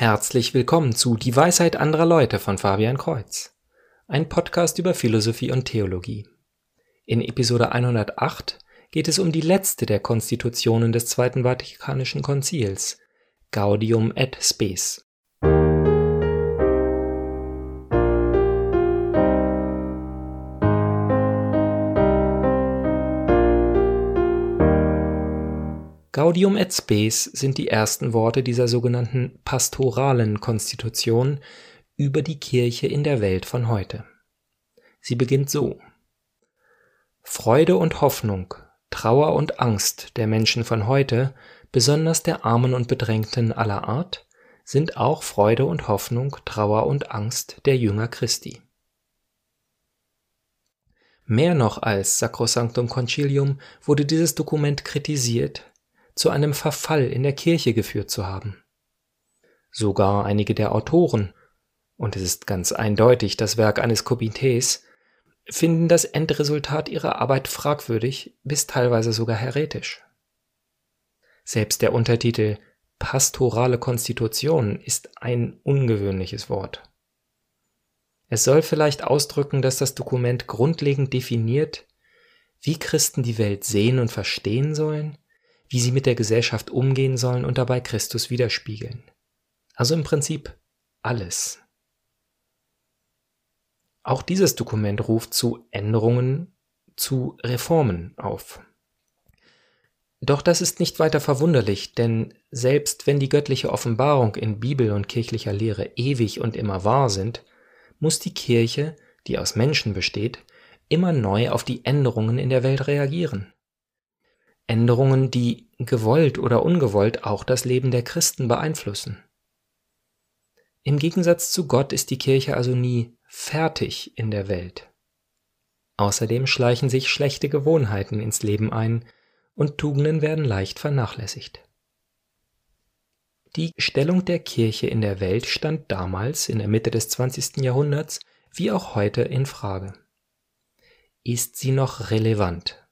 Herzlich willkommen zu Die Weisheit anderer Leute von Fabian Kreuz, ein Podcast über Philosophie und Theologie. In Episode 108 geht es um die letzte der Konstitutionen des Zweiten Vatikanischen Konzils, Gaudium et Spes. Gaudium et Spes sind die ersten Worte dieser sogenannten pastoralen Konstitution über die Kirche in der Welt von heute. Sie beginnt so. Freude und Hoffnung, Trauer und Angst der Menschen von heute, besonders der Armen und Bedrängten aller Art, sind auch Freude und Hoffnung, Trauer und Angst der Jünger Christi. Mehr noch als Sacrosanctum Concilium wurde dieses Dokument kritisiert, zu einem Verfall in der Kirche geführt zu haben. Sogar einige der Autoren, und es ist ganz eindeutig das Werk eines Komitees, finden das Endresultat ihrer Arbeit fragwürdig bis teilweise sogar heretisch. Selbst der Untertitel Pastorale Konstitution ist ein ungewöhnliches Wort. Es soll vielleicht ausdrücken, dass das Dokument grundlegend definiert, wie Christen die Welt sehen und verstehen sollen wie sie mit der Gesellschaft umgehen sollen und dabei Christus widerspiegeln. Also im Prinzip alles. Auch dieses Dokument ruft zu Änderungen, zu Reformen auf. Doch das ist nicht weiter verwunderlich, denn selbst wenn die göttliche Offenbarung in Bibel und kirchlicher Lehre ewig und immer wahr sind, muss die Kirche, die aus Menschen besteht, immer neu auf die Änderungen in der Welt reagieren. Änderungen, die gewollt oder ungewollt auch das Leben der Christen beeinflussen. Im Gegensatz zu Gott ist die Kirche also nie fertig in der Welt. Außerdem schleichen sich schlechte Gewohnheiten ins Leben ein und Tugenden werden leicht vernachlässigt. Die Stellung der Kirche in der Welt stand damals in der Mitte des 20. Jahrhunderts wie auch heute in Frage. Ist sie noch relevant?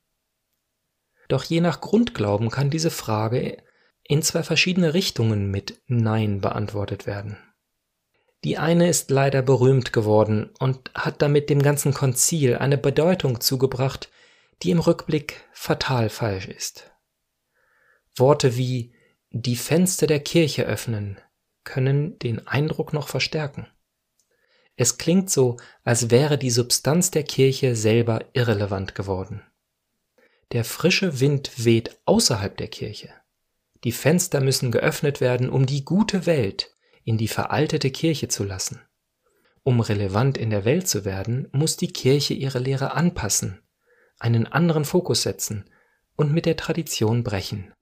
Doch je nach Grundglauben kann diese Frage in zwei verschiedene Richtungen mit Nein beantwortet werden. Die eine ist leider berühmt geworden und hat damit dem ganzen Konzil eine Bedeutung zugebracht, die im Rückblick fatal falsch ist. Worte wie die Fenster der Kirche öffnen können den Eindruck noch verstärken. Es klingt so, als wäre die Substanz der Kirche selber irrelevant geworden. Der frische Wind weht außerhalb der Kirche. Die Fenster müssen geöffnet werden, um die gute Welt in die veraltete Kirche zu lassen. Um relevant in der Welt zu werden, muss die Kirche ihre Lehre anpassen, einen anderen Fokus setzen und mit der Tradition brechen.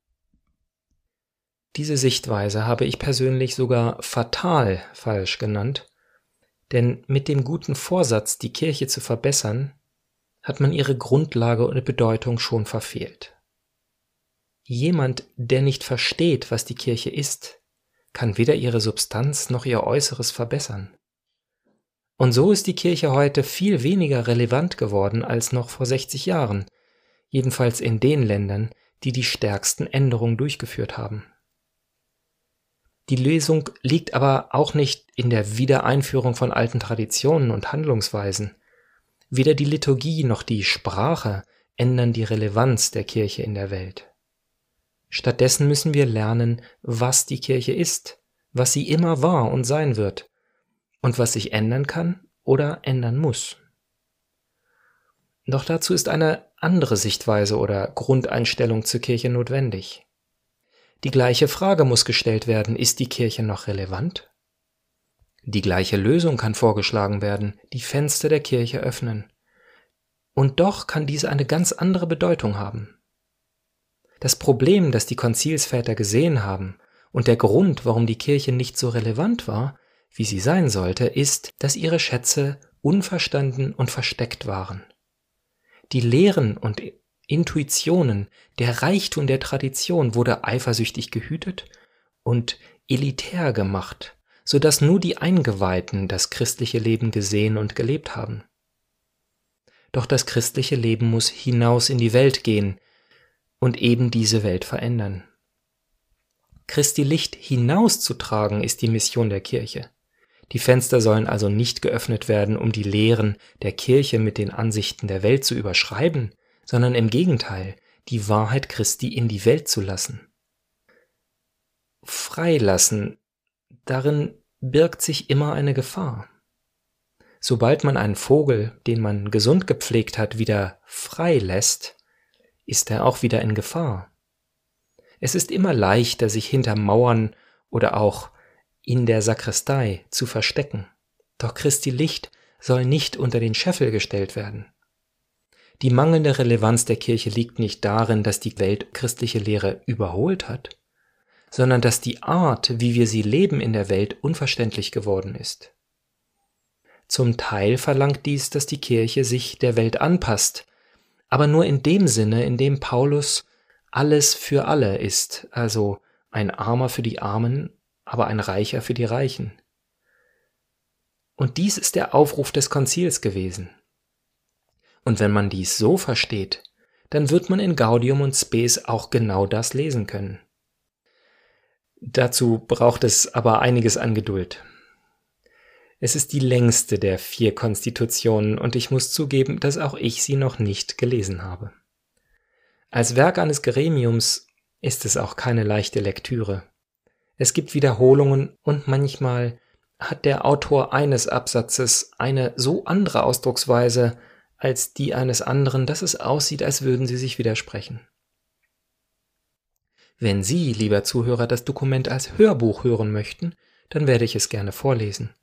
Diese Sichtweise habe ich persönlich sogar fatal falsch genannt, denn mit dem guten Vorsatz, die Kirche zu verbessern, hat man ihre Grundlage und Bedeutung schon verfehlt. Jemand, der nicht versteht, was die Kirche ist, kann weder ihre Substanz noch ihr Äußeres verbessern. Und so ist die Kirche heute viel weniger relevant geworden als noch vor 60 Jahren, jedenfalls in den Ländern, die die stärksten Änderungen durchgeführt haben. Die Lösung liegt aber auch nicht in der Wiedereinführung von alten Traditionen und Handlungsweisen, Weder die Liturgie noch die Sprache ändern die Relevanz der Kirche in der Welt. Stattdessen müssen wir lernen, was die Kirche ist, was sie immer war und sein wird und was sich ändern kann oder ändern muss. Doch dazu ist eine andere Sichtweise oder Grundeinstellung zur Kirche notwendig. Die gleiche Frage muss gestellt werden, ist die Kirche noch relevant? Die gleiche Lösung kann vorgeschlagen werden, die Fenster der Kirche öffnen. Und doch kann diese eine ganz andere Bedeutung haben. Das Problem, das die Konzilsväter gesehen haben und der Grund, warum die Kirche nicht so relevant war, wie sie sein sollte, ist, dass ihre Schätze unverstanden und versteckt waren. Die Lehren und Intuitionen, der Reichtum der Tradition wurde eifersüchtig gehütet und elitär gemacht so dass nur die Eingeweihten das christliche Leben gesehen und gelebt haben. Doch das christliche Leben muss hinaus in die Welt gehen und eben diese Welt verändern. Christi Licht hinauszutragen ist die Mission der Kirche. Die Fenster sollen also nicht geöffnet werden, um die Lehren der Kirche mit den Ansichten der Welt zu überschreiben, sondern im Gegenteil, die Wahrheit Christi in die Welt zu lassen. Freilassen, darin birgt sich immer eine Gefahr. Sobald man einen Vogel, den man gesund gepflegt hat, wieder frei lässt, ist er auch wieder in Gefahr. Es ist immer leichter, sich hinter Mauern oder auch in der Sakristei zu verstecken. Doch Christi Licht soll nicht unter den Scheffel gestellt werden. Die mangelnde Relevanz der Kirche liegt nicht darin, dass die Welt christliche Lehre überholt hat, sondern dass die Art, wie wir sie leben in der Welt, unverständlich geworden ist. Zum Teil verlangt dies, dass die Kirche sich der Welt anpasst, aber nur in dem Sinne, in dem Paulus alles für alle ist, also ein Armer für die Armen, aber ein Reicher für die Reichen. Und dies ist der Aufruf des Konzils gewesen. Und wenn man dies so versteht, dann wird man in Gaudium und Spes auch genau das lesen können. Dazu braucht es aber einiges an Geduld. Es ist die längste der vier Konstitutionen und ich muss zugeben, dass auch ich sie noch nicht gelesen habe. Als Werk eines Gremiums ist es auch keine leichte Lektüre. Es gibt Wiederholungen und manchmal hat der Autor eines Absatzes eine so andere Ausdrucksweise als die eines anderen, dass es aussieht, als würden sie sich widersprechen. Wenn Sie, lieber Zuhörer, das Dokument als Hörbuch hören möchten, dann werde ich es gerne vorlesen.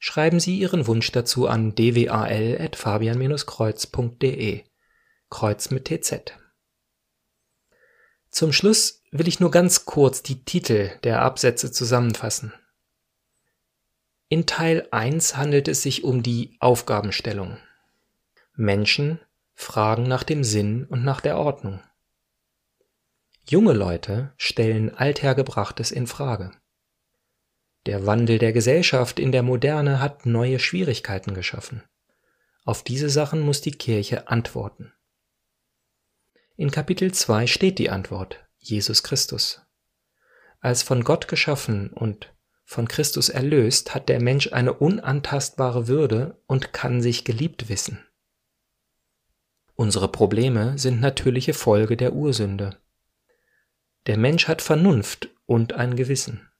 Schreiben Sie Ihren Wunsch dazu an dwal.fabian-kreuz.de. Kreuz mit TZ. Zum Schluss will ich nur ganz kurz die Titel der Absätze zusammenfassen. In Teil 1 handelt es sich um die Aufgabenstellung. Menschen fragen nach dem Sinn und nach der Ordnung. Junge Leute stellen Althergebrachtes in Frage. Der Wandel der Gesellschaft in der Moderne hat neue Schwierigkeiten geschaffen. Auf diese Sachen muss die Kirche antworten. In Kapitel 2 steht die Antwort, Jesus Christus. Als von Gott geschaffen und von Christus erlöst, hat der Mensch eine unantastbare Würde und kann sich geliebt wissen. Unsere Probleme sind natürliche Folge der Ursünde. Der Mensch hat Vernunft und ein Gewissen.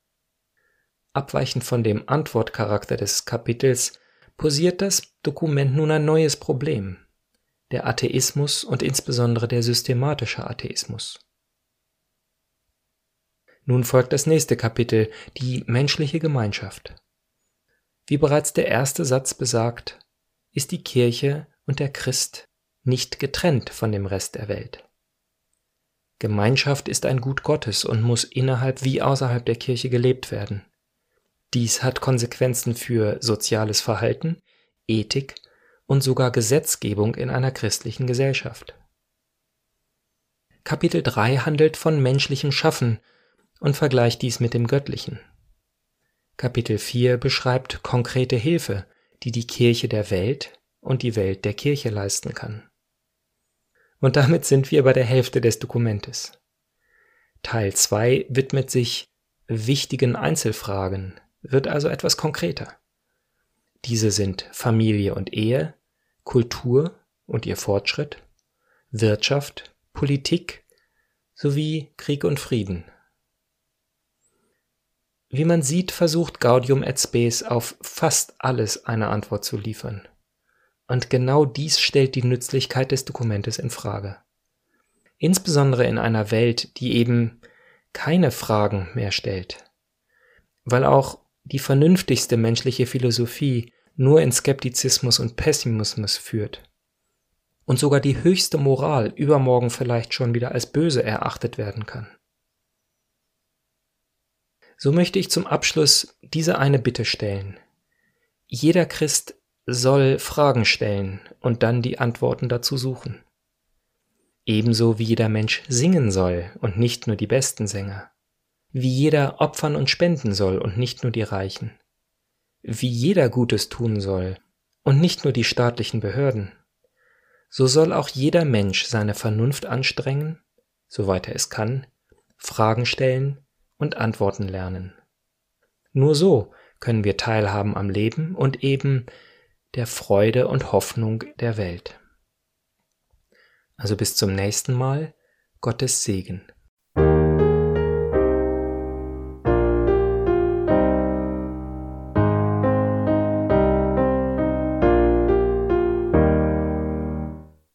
Abweichend von dem Antwortcharakter des Kapitels posiert das Dokument nun ein neues Problem der Atheismus und insbesondere der systematische Atheismus. Nun folgt das nächste Kapitel, die menschliche Gemeinschaft. Wie bereits der erste Satz besagt, ist die Kirche und der Christ nicht getrennt von dem Rest der Welt. Gemeinschaft ist ein Gut Gottes und muss innerhalb wie außerhalb der Kirche gelebt werden. Dies hat Konsequenzen für soziales Verhalten, Ethik und sogar Gesetzgebung in einer christlichen Gesellschaft. Kapitel 3 handelt von menschlichem Schaffen und vergleicht dies mit dem Göttlichen. Kapitel 4 beschreibt konkrete Hilfe, die die Kirche der Welt und die Welt der Kirche leisten kann. Und damit sind wir bei der Hälfte des Dokumentes. Teil 2 widmet sich wichtigen Einzelfragen, wird also etwas konkreter. Diese sind Familie und Ehe, Kultur und ihr Fortschritt, Wirtschaft, Politik sowie Krieg und Frieden. Wie man sieht, versucht Gaudium et Spes auf fast alles eine Antwort zu liefern. Und genau dies stellt die Nützlichkeit des Dokumentes in Frage. Insbesondere in einer Welt, die eben keine Fragen mehr stellt. Weil auch die vernünftigste menschliche Philosophie nur in Skeptizismus und Pessimismus führt. Und sogar die höchste Moral übermorgen vielleicht schon wieder als böse erachtet werden kann. So möchte ich zum Abschluss diese eine Bitte stellen. Jeder Christ soll Fragen stellen und dann die Antworten dazu suchen. Ebenso wie jeder Mensch singen soll und nicht nur die besten Sänger. Wie jeder opfern und spenden soll und nicht nur die Reichen wie jeder Gutes tun soll und nicht nur die staatlichen Behörden, so soll auch jeder Mensch seine Vernunft anstrengen, soweit er es kann, Fragen stellen und antworten lernen. Nur so können wir teilhaben am Leben und eben der Freude und Hoffnung der Welt. Also bis zum nächsten Mal, Gottes Segen.